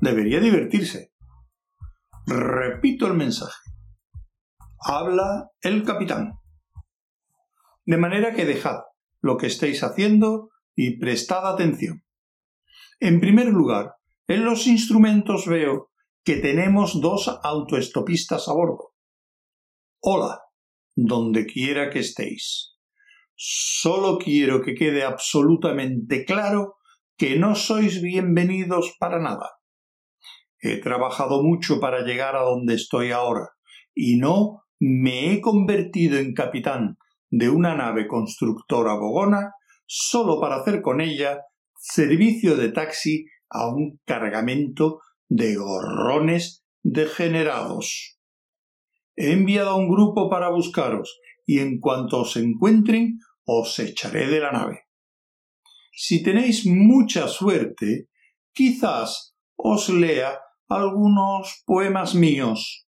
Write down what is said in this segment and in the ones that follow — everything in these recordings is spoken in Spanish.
Debería divertirse. Repito el mensaje. Habla el capitán. De manera que dejad lo que estéis haciendo y prestad atención. En primer lugar, en los instrumentos veo que tenemos dos autoestopistas a bordo. Hola, donde quiera que estéis. Solo quiero que quede absolutamente claro que no sois bienvenidos para nada. He trabajado mucho para llegar a donde estoy ahora, y no me he convertido en capitán de una nave constructora bogona solo para hacer con ella servicio de taxi a un cargamento de gorrones degenerados. He enviado a un grupo para buscaros y en cuanto os encuentren os echaré de la nave. Si tenéis mucha suerte, quizás os lea algunos poemas míos.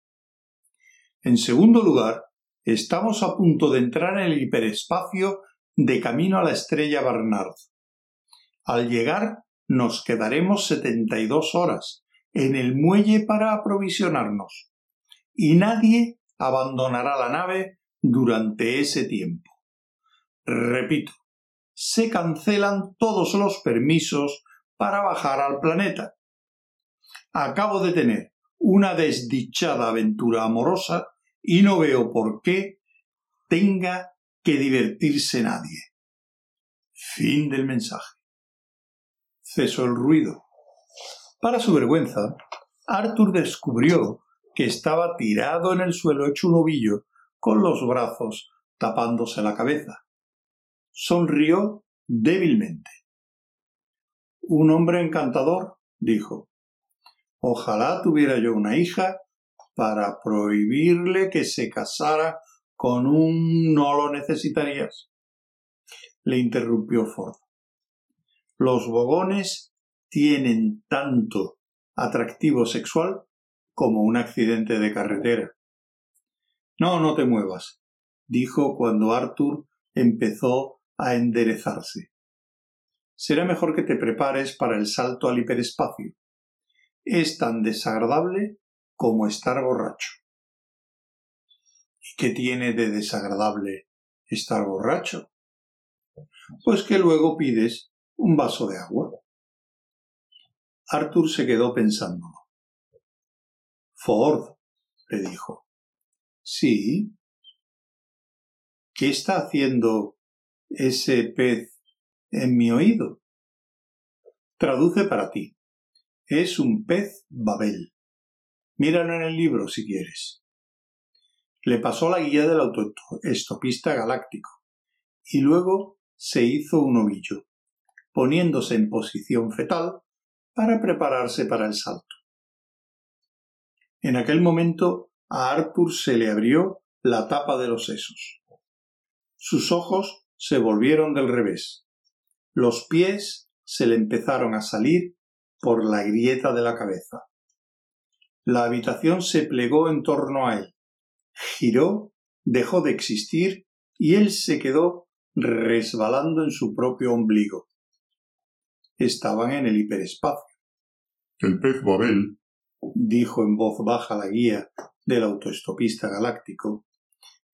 En segundo lugar, estamos a punto de entrar en el hiperespacio de camino a la estrella Barnard. Al llegar nos quedaremos setenta y dos horas en el muelle para aprovisionarnos, y nadie abandonará la nave durante ese tiempo. Repito, se cancelan todos los permisos para bajar al planeta. Acabo de tener una desdichada aventura amorosa y no veo por qué tenga que divertirse nadie. Fin del mensaje. Cesó el ruido. Para su vergüenza, Arthur descubrió que estaba tirado en el suelo hecho un ovillo, con los brazos tapándose la cabeza. Sonrió débilmente. Un hombre encantador, dijo. Ojalá tuviera yo una hija para prohibirle que se casara con un no lo necesitarías. Le interrumpió Ford. Los bogones tienen tanto atractivo sexual como un accidente de carretera. No, no te muevas, dijo cuando Arthur empezó a enderezarse. Será mejor que te prepares para el salto al hiperespacio. Es tan desagradable como estar borracho. ¿Y qué tiene de desagradable estar borracho? Pues que luego pides un vaso de agua. Arthur se quedó pensándolo. Ford, le dijo. Sí. ¿Qué está haciendo ese pez en mi oído? Traduce para ti. Es un pez Babel. Míralo en el libro si quieres. Le pasó la guía del autoestopista galáctico y luego se hizo un ovillo, poniéndose en posición fetal para prepararse para el salto. En aquel momento a Arthur se le abrió la tapa de los sesos. Sus ojos se volvieron del revés. Los pies se le empezaron a salir por la grieta de la cabeza. La habitación se plegó en torno a él. Giró, dejó de existir y él se quedó resbalando en su propio ombligo. Estaban en el hiperespacio. El pez Babel, dijo en voz baja la guía del autoestopista galáctico,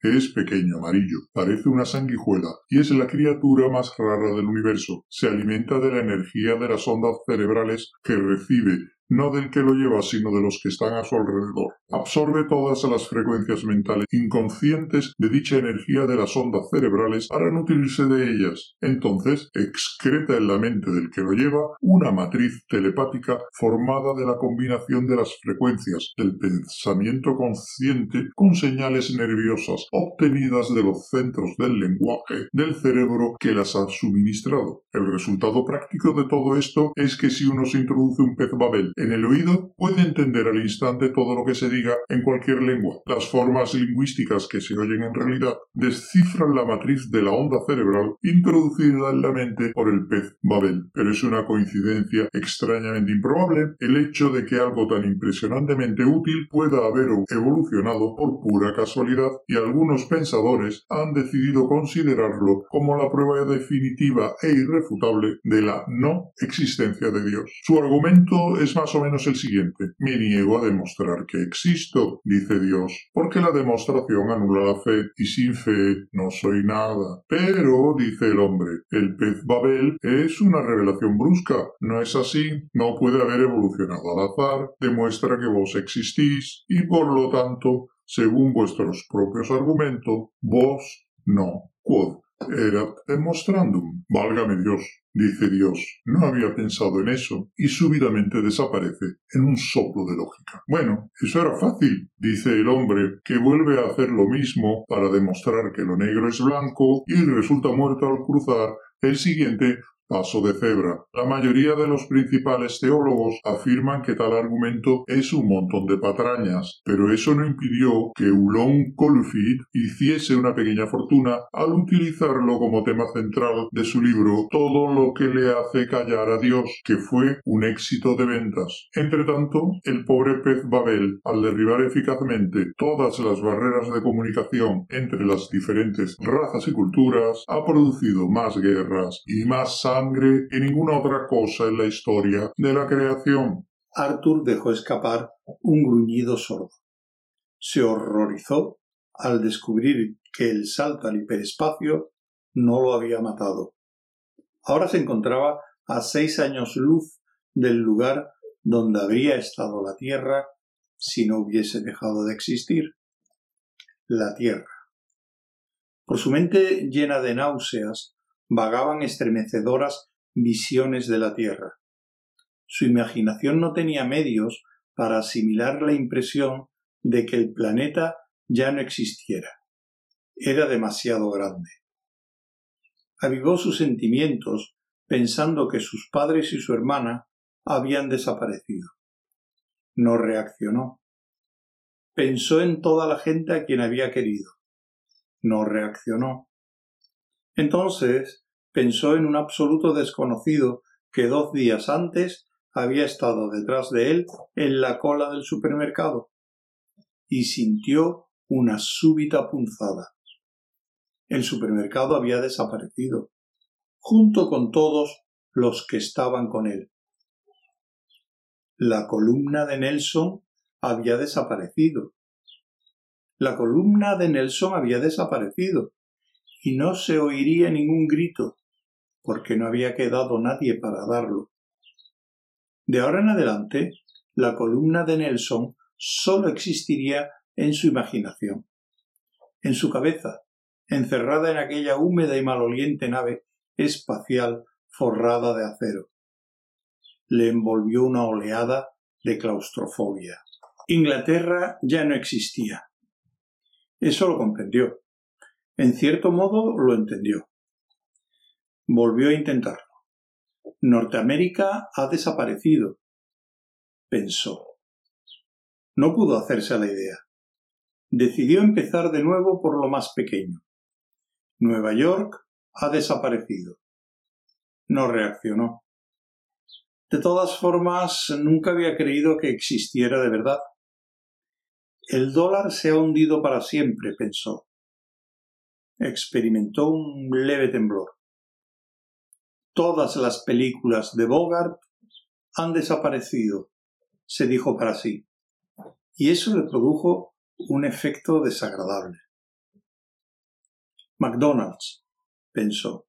es pequeño, amarillo, parece una sanguijuela y es la criatura más rara del universo. Se alimenta de la energía de las ondas cerebrales que recibe no del que lo lleva, sino de los que están a su alrededor. Absorbe todas las frecuencias mentales inconscientes de dicha energía de las ondas cerebrales para nutrirse de ellas. Entonces excreta en la mente del que lo lleva una matriz telepática formada de la combinación de las frecuencias del pensamiento consciente con señales nerviosas obtenidas de los centros del lenguaje del cerebro que las ha suministrado. El resultado práctico de todo esto es que si uno se introduce un pez Babel En el oído puede entender al instante todo lo que se diga en cualquier lengua. Las formas lingüísticas que se oyen en realidad descifran la matriz de la onda cerebral introducida en la mente por el pez Babel. Pero es una coincidencia extrañamente improbable el hecho de que algo tan impresionantemente útil pueda haber evolucionado por pura casualidad y algunos pensadores han decidido considerarlo como la prueba definitiva e irrefutable de la no existencia de Dios. Su argumento es más o menos el siguiente. Me niego a demostrar que existo, dice Dios, porque la demostración anula la fe y sin fe no soy nada. Pero, dice el hombre, el pez Babel es una revelación brusca. No es así. No puede haber evolucionado al azar. Demuestra que vos existís y por lo tanto, según vuestros propios argumentos, vos no. Quod erat demonstrandum. Válgame Dios dice Dios. No había pensado en eso y súbitamente desaparece en un soplo de lógica. Bueno, eso era fácil, dice el hombre, que vuelve a hacer lo mismo para demostrar que lo negro es blanco y resulta muerto al cruzar el siguiente paso de cebra. La mayoría de los principales teólogos afirman que tal argumento es un montón de patrañas, pero eso no impidió que Ulon Colfid hiciese una pequeña fortuna al utilizarlo como tema central de su libro Todo lo que le hace callar a Dios, que fue un éxito de ventas. Entretanto, el pobre pez Babel, al derribar eficazmente todas las barreras de comunicación entre las diferentes razas y culturas, ha producido más guerras y más y ninguna otra cosa en la historia de la creación. Arthur dejó escapar un gruñido sordo. Se horrorizó al descubrir que el salto al hiperespacio no lo había matado. Ahora se encontraba a seis años luz del lugar donde habría estado la Tierra si no hubiese dejado de existir. La Tierra. Por su mente llena de náuseas, vagaban estremecedoras visiones de la Tierra. Su imaginación no tenía medios para asimilar la impresión de que el planeta ya no existiera. Era demasiado grande. Avivó sus sentimientos pensando que sus padres y su hermana habían desaparecido. No reaccionó. Pensó en toda la gente a quien había querido. No reaccionó. Entonces pensó en un absoluto desconocido que dos días antes había estado detrás de él en la cola del supermercado y sintió una súbita punzada. El supermercado había desaparecido, junto con todos los que estaban con él. La columna de Nelson había desaparecido. La columna de Nelson había desaparecido y no se oiría ningún grito, porque no había quedado nadie para darlo. De ahora en adelante, la columna de Nelson sólo existiría en su imaginación, en su cabeza, encerrada en aquella húmeda y maloliente nave espacial forrada de acero. Le envolvió una oleada de claustrofobia. Inglaterra ya no existía. Eso lo comprendió. En cierto modo lo entendió. Volvió a intentarlo. Norteamérica ha desaparecido, pensó. No pudo hacerse a la idea. Decidió empezar de nuevo por lo más pequeño. Nueva York ha desaparecido. No reaccionó. De todas formas, nunca había creído que existiera de verdad. El dólar se ha hundido para siempre, pensó experimentó un leve temblor. Todas las películas de Bogart han desaparecido, se dijo para sí, y eso le produjo un efecto desagradable. McDonald's, pensó,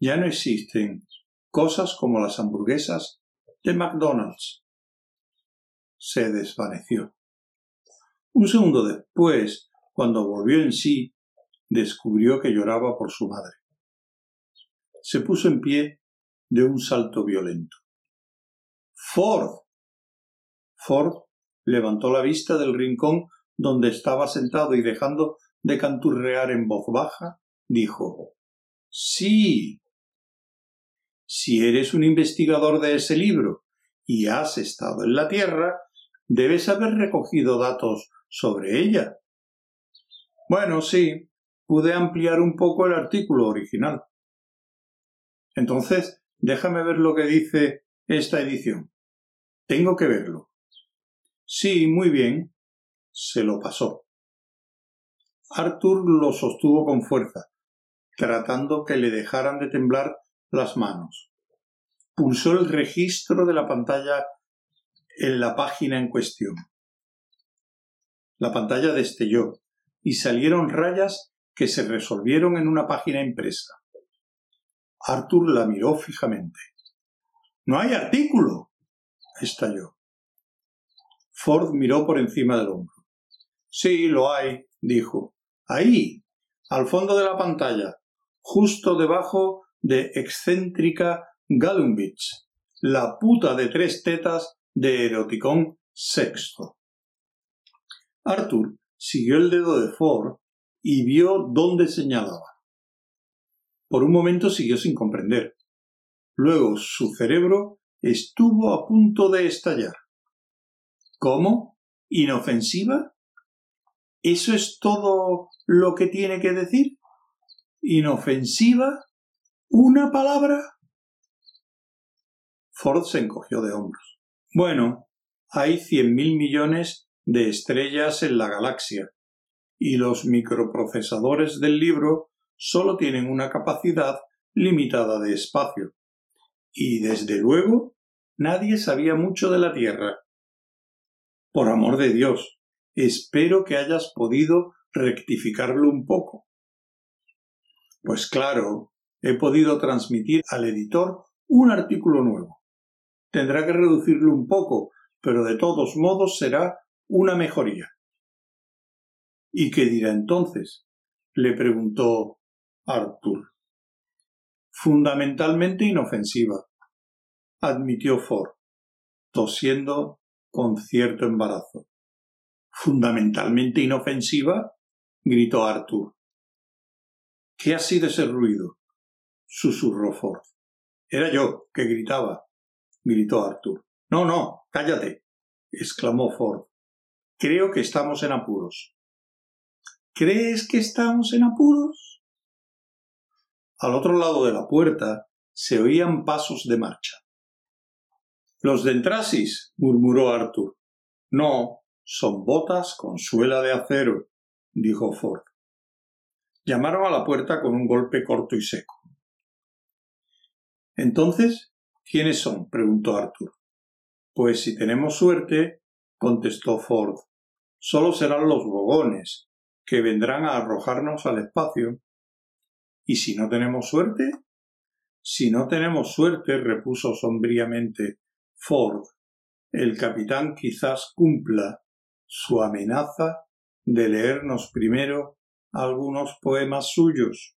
ya no existen cosas como las hamburguesas de McDonald's. Se desvaneció. Un segundo después, cuando volvió en sí, descubrió que lloraba por su madre. Se puso en pie de un salto violento. Ford. Ford levantó la vista del rincón donde estaba sentado y dejando de canturrear en voz baja, dijo Sí. Si eres un investigador de ese libro y has estado en la Tierra, debes haber recogido datos sobre ella. Bueno, sí, pude ampliar un poco el artículo original. Entonces, déjame ver lo que dice esta edición. Tengo que verlo. Sí, muy bien. Se lo pasó. Arthur lo sostuvo con fuerza, tratando que le dejaran de temblar las manos. Pulsó el registro de la pantalla en la página en cuestión. La pantalla destelló y salieron rayas que se resolvieron en una página impresa. Arthur la miró fijamente. No hay artículo. estalló. Ford miró por encima del hombro. Sí, lo hay, dijo. Ahí, al fondo de la pantalla, justo debajo de excéntrica Galumbich, la puta de tres tetas de Eroticón sexto. Arthur siguió el dedo de Ford y vio dónde señalaba. Por un momento siguió sin comprender. Luego su cerebro estuvo a punto de estallar. ¿Cómo? ¿Inofensiva? ¿Eso es todo lo que tiene que decir? ¿Inofensiva? ¿Una palabra? Ford se encogió de hombros. Bueno, hay cien mil millones de estrellas en la galaxia, y los microprocesadores del libro solo tienen una capacidad limitada de espacio. Y desde luego nadie sabía mucho de la Tierra. Por amor de Dios, Espero que hayas podido rectificarlo un poco. Pues claro, he podido transmitir al editor un artículo nuevo. Tendrá que reducirlo un poco, pero de todos modos será una mejoría. ¿Y qué dirá entonces? le preguntó Arthur. Fundamentalmente inofensiva, admitió Ford, tosiendo con cierto embarazo fundamentalmente inofensiva? gritó Arthur. ¿Qué ha sido ese ruido? susurró Ford. Era yo que gritaba, gritó Arthur. No, no, cállate, exclamó Ford. Creo que estamos en apuros. ¿Crees que estamos en apuros? Al otro lado de la puerta se oían pasos de marcha. Los de Entrasis, murmuró Arthur. No, son botas con suela de acero, dijo Ford. Llamaron a la puerta con un golpe corto y seco. Entonces, ¿quiénes son? preguntó Arthur. Pues si tenemos suerte, contestó Ford, solo serán los bogones, que vendrán a arrojarnos al espacio. ¿Y si no tenemos suerte? Si no tenemos suerte, repuso sombríamente Ford, el capitán quizás cumpla su amenaza de leernos primero algunos poemas suyos.